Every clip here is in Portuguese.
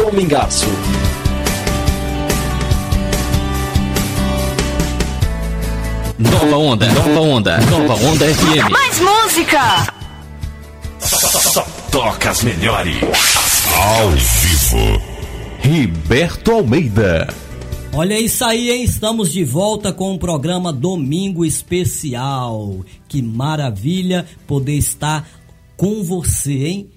Domingaço. Nova Onda, Nova Onda, Nova Onda FM. Mais música! Só toca as melhores. Ao vivo. Riberto Almeida. Olha isso aí, hein? Estamos de volta com o programa Domingo Especial. Que maravilha poder estar com você, hein?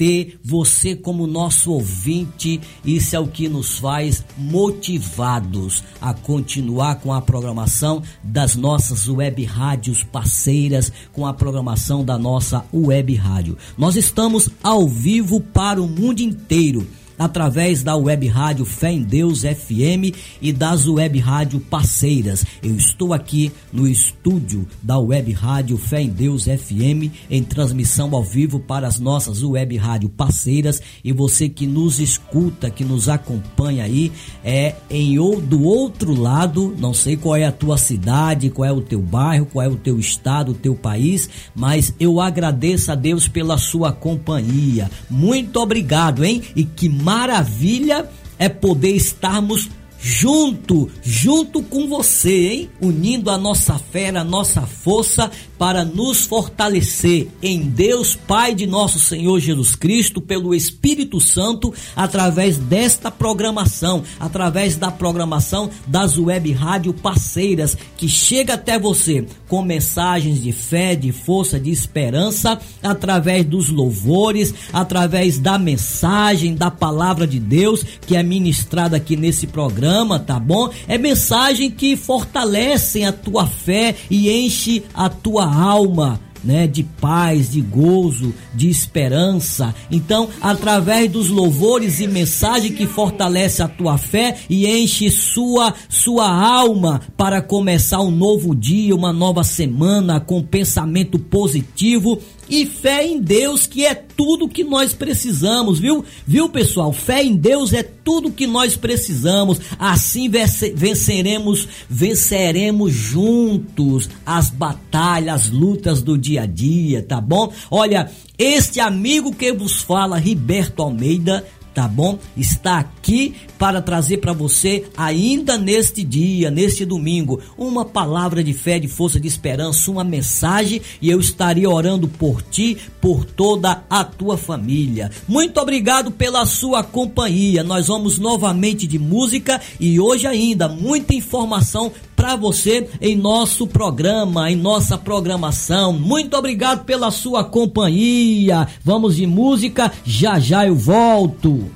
Ter você como nosso ouvinte, isso é o que nos faz motivados a continuar com a programação das nossas web rádios parceiras, com a programação da nossa web rádio. Nós estamos ao vivo para o mundo inteiro através da web rádio Fé em Deus FM e das web rádio parceiras. Eu estou aqui no estúdio da web rádio Fé em Deus FM em transmissão ao vivo para as nossas web rádio parceiras e você que nos escuta, que nos acompanha aí é em ou do outro lado, não sei qual é a tua cidade, qual é o teu bairro, qual é o teu estado, o teu país, mas eu agradeço a Deus pela sua companhia. Muito obrigado, hein? E que maravilha é poder estarmos junto, junto com você, hein? Unindo a nossa fé, a nossa força para nos fortalecer em Deus, Pai de nosso Senhor Jesus Cristo, pelo Espírito Santo, através desta programação, através da programação das web rádio parceiras, que chega até você com mensagens de fé, de força, de esperança, através dos louvores, através da mensagem, da palavra de Deus que é ministrada aqui nesse programa, tá bom? É mensagem que fortalecem a tua fé e enche a tua alma. Né, de paz, de gozo, de esperança. Então, através dos louvores e mensagem que fortalece a tua fé e enche sua sua alma para começar um novo dia, uma nova semana com pensamento positivo e fé em Deus, que é tudo que nós precisamos, viu? Viu, pessoal? Fé em Deus é tudo que nós precisamos. Assim venceremos, venceremos juntos as batalhas, as lutas do dia a dia, tá bom? Olha, este amigo que vos fala, Riberto Almeida, tá bom? Está aqui para trazer para você, ainda neste dia, neste domingo, uma palavra de fé, de força, de esperança, uma mensagem e eu estaria orando por ti, por toda a tua família. Muito obrigado pela sua companhia. Nós vamos novamente de música e hoje ainda muita informação para você em nosso programa, em nossa programação. Muito obrigado pela sua companhia. Vamos de música, já já eu volto.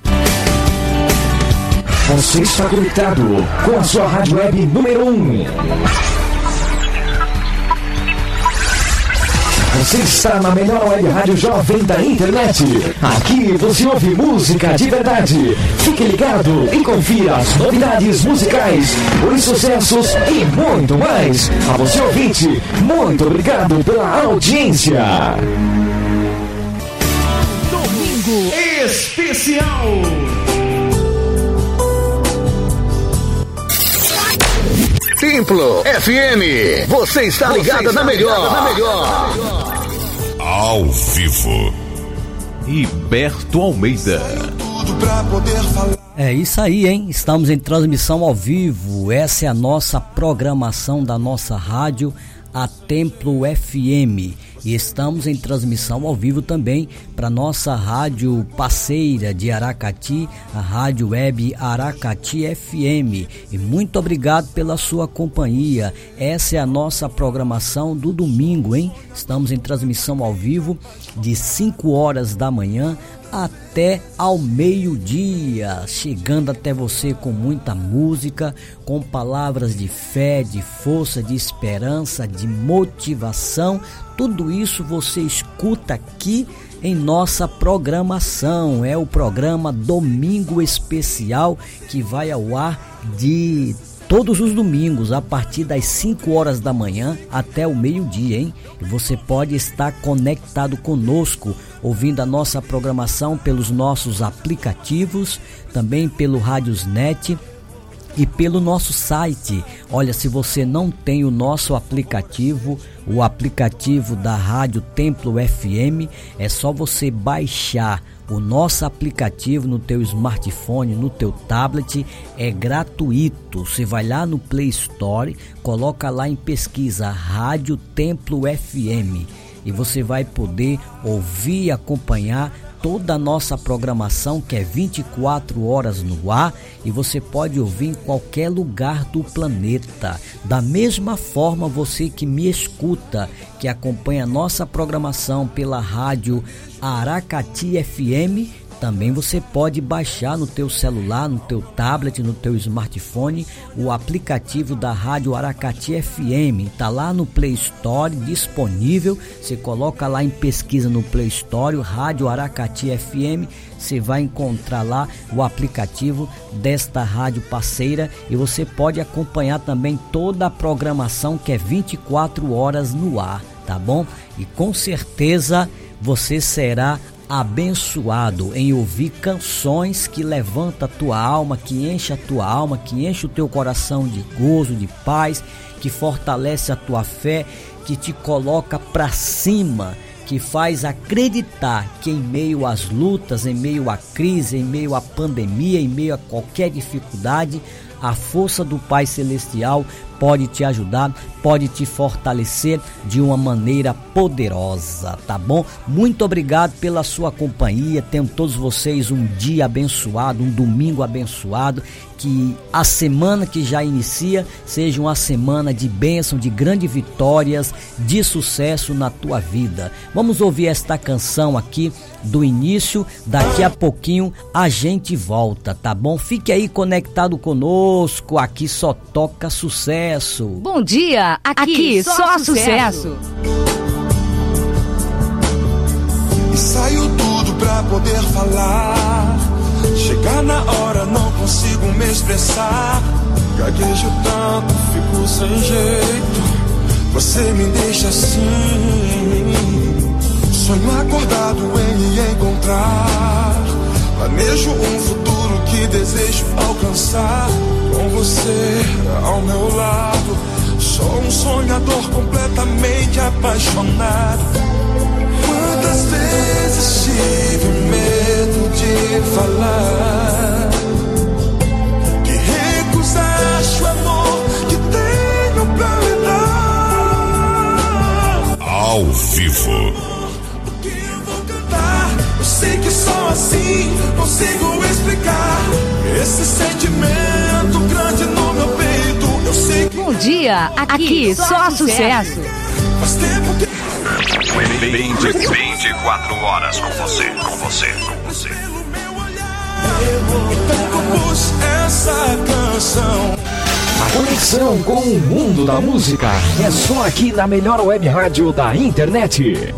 Você está conectado com a sua rádio web número 1. Um. Você está na melhor web rádio jovem da internet. Aqui você ouve música de verdade. Fique ligado e confira as novidades musicais, os sucessos e muito mais. A você ouvinte, muito obrigado pela audiência. Domingo Especial. Templo FM. Você está ligado na melhor. Na melhor. Ao vivo. Riberto Almeida. É isso aí, hein? Estamos em transmissão ao vivo. Essa é a nossa programação da nossa rádio, a Templo FM e estamos em transmissão ao vivo também para nossa rádio parceira de Aracati, a Rádio Web Aracati FM. E muito obrigado pela sua companhia. Essa é a nossa programação do domingo, hein? Estamos em transmissão ao vivo de 5 horas da manhã até ao meio-dia, chegando até você com muita música, com palavras de fé, de força, de esperança, de motivação. Tudo isso você escuta aqui em nossa programação. É o programa Domingo Especial que vai ao ar de todos os domingos, a partir das 5 horas da manhã até o meio-dia, hein? E você pode estar conectado conosco, ouvindo a nossa programação pelos nossos aplicativos, também pelo Rádiosnet e pelo nosso site. Olha, se você não tem o nosso aplicativo, o aplicativo da Rádio Templo FM, é só você baixar O nosso aplicativo no teu smartphone, no teu tablet é gratuito. Você vai lá no Play Store, coloca lá em pesquisa Rádio Templo FM e você vai poder ouvir e acompanhar toda a nossa programação que é 24 horas no ar e você pode ouvir em qualquer lugar do planeta. Da mesma forma, você que me escuta, que acompanha a nossa programação pela rádio Aracati FM, também você pode baixar no teu celular, no teu tablet, no teu smartphone o aplicativo da Rádio Aracati FM. Tá lá no Play Store disponível. Você coloca lá em pesquisa no Play Store Rádio Aracati FM. Você vai encontrar lá o aplicativo desta rádio parceira e você pode acompanhar também toda a programação que é 24 horas no ar, tá bom? E com certeza você será abençoado em ouvir canções que levanta a tua alma, que enche a tua alma, que enche o teu coração de gozo, de paz, que fortalece a tua fé, que te coloca para cima, que faz acreditar que em meio às lutas, em meio à crise, em meio à pandemia, em meio a qualquer dificuldade, a força do Pai Celestial pode te ajudar, pode te fortalecer de uma maneira poderosa, tá bom? Muito obrigado pela sua companhia. Tenham todos vocês um dia abençoado, um domingo abençoado. Que a semana que já inicia seja uma semana de bênção, de grandes vitórias, de sucesso na tua vida. Vamos ouvir esta canção aqui do início. Daqui a pouquinho a gente volta, tá bom? Fique aí conectado conosco. Aqui só toca sucesso. Bom dia, aqui, aqui só, só sucesso. E saiu tudo pra poder falar. Chegar na hora, não consigo me expressar. Gaguejo tanto, fico sem jeito. Você me deixa assim. Sonho acordado em me encontrar. Planejo um futuro que desejo alcançar. Com você ao meu lado. Sou um sonhador completamente apaixonado. Dia, aqui, aqui só, só sucesso. sucesso. Faz tempo que. 20, 24 horas com você, com você, com você. Essa canção. A conexão com o mundo da música é só aqui na melhor web rádio da internet.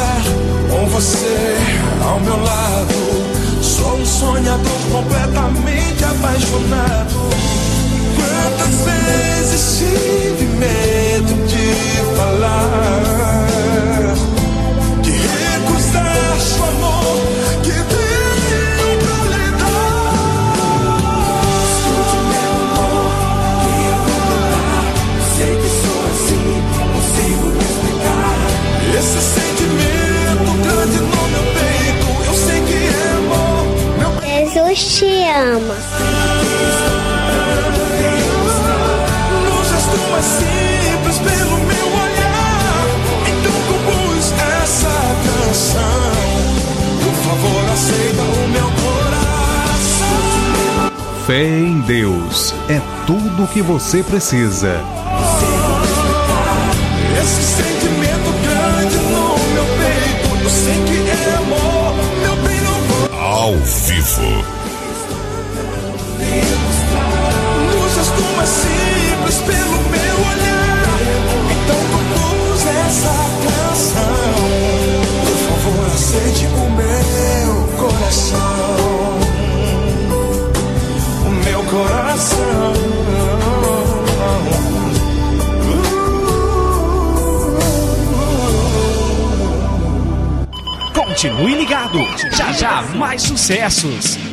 Alcançar. Com você ao meu lado. Sou um sonhador completamente apaixonado. Quantas vezes tive medo de falar, Fé em Deus é tudo o que você precisa. Mais sucessos.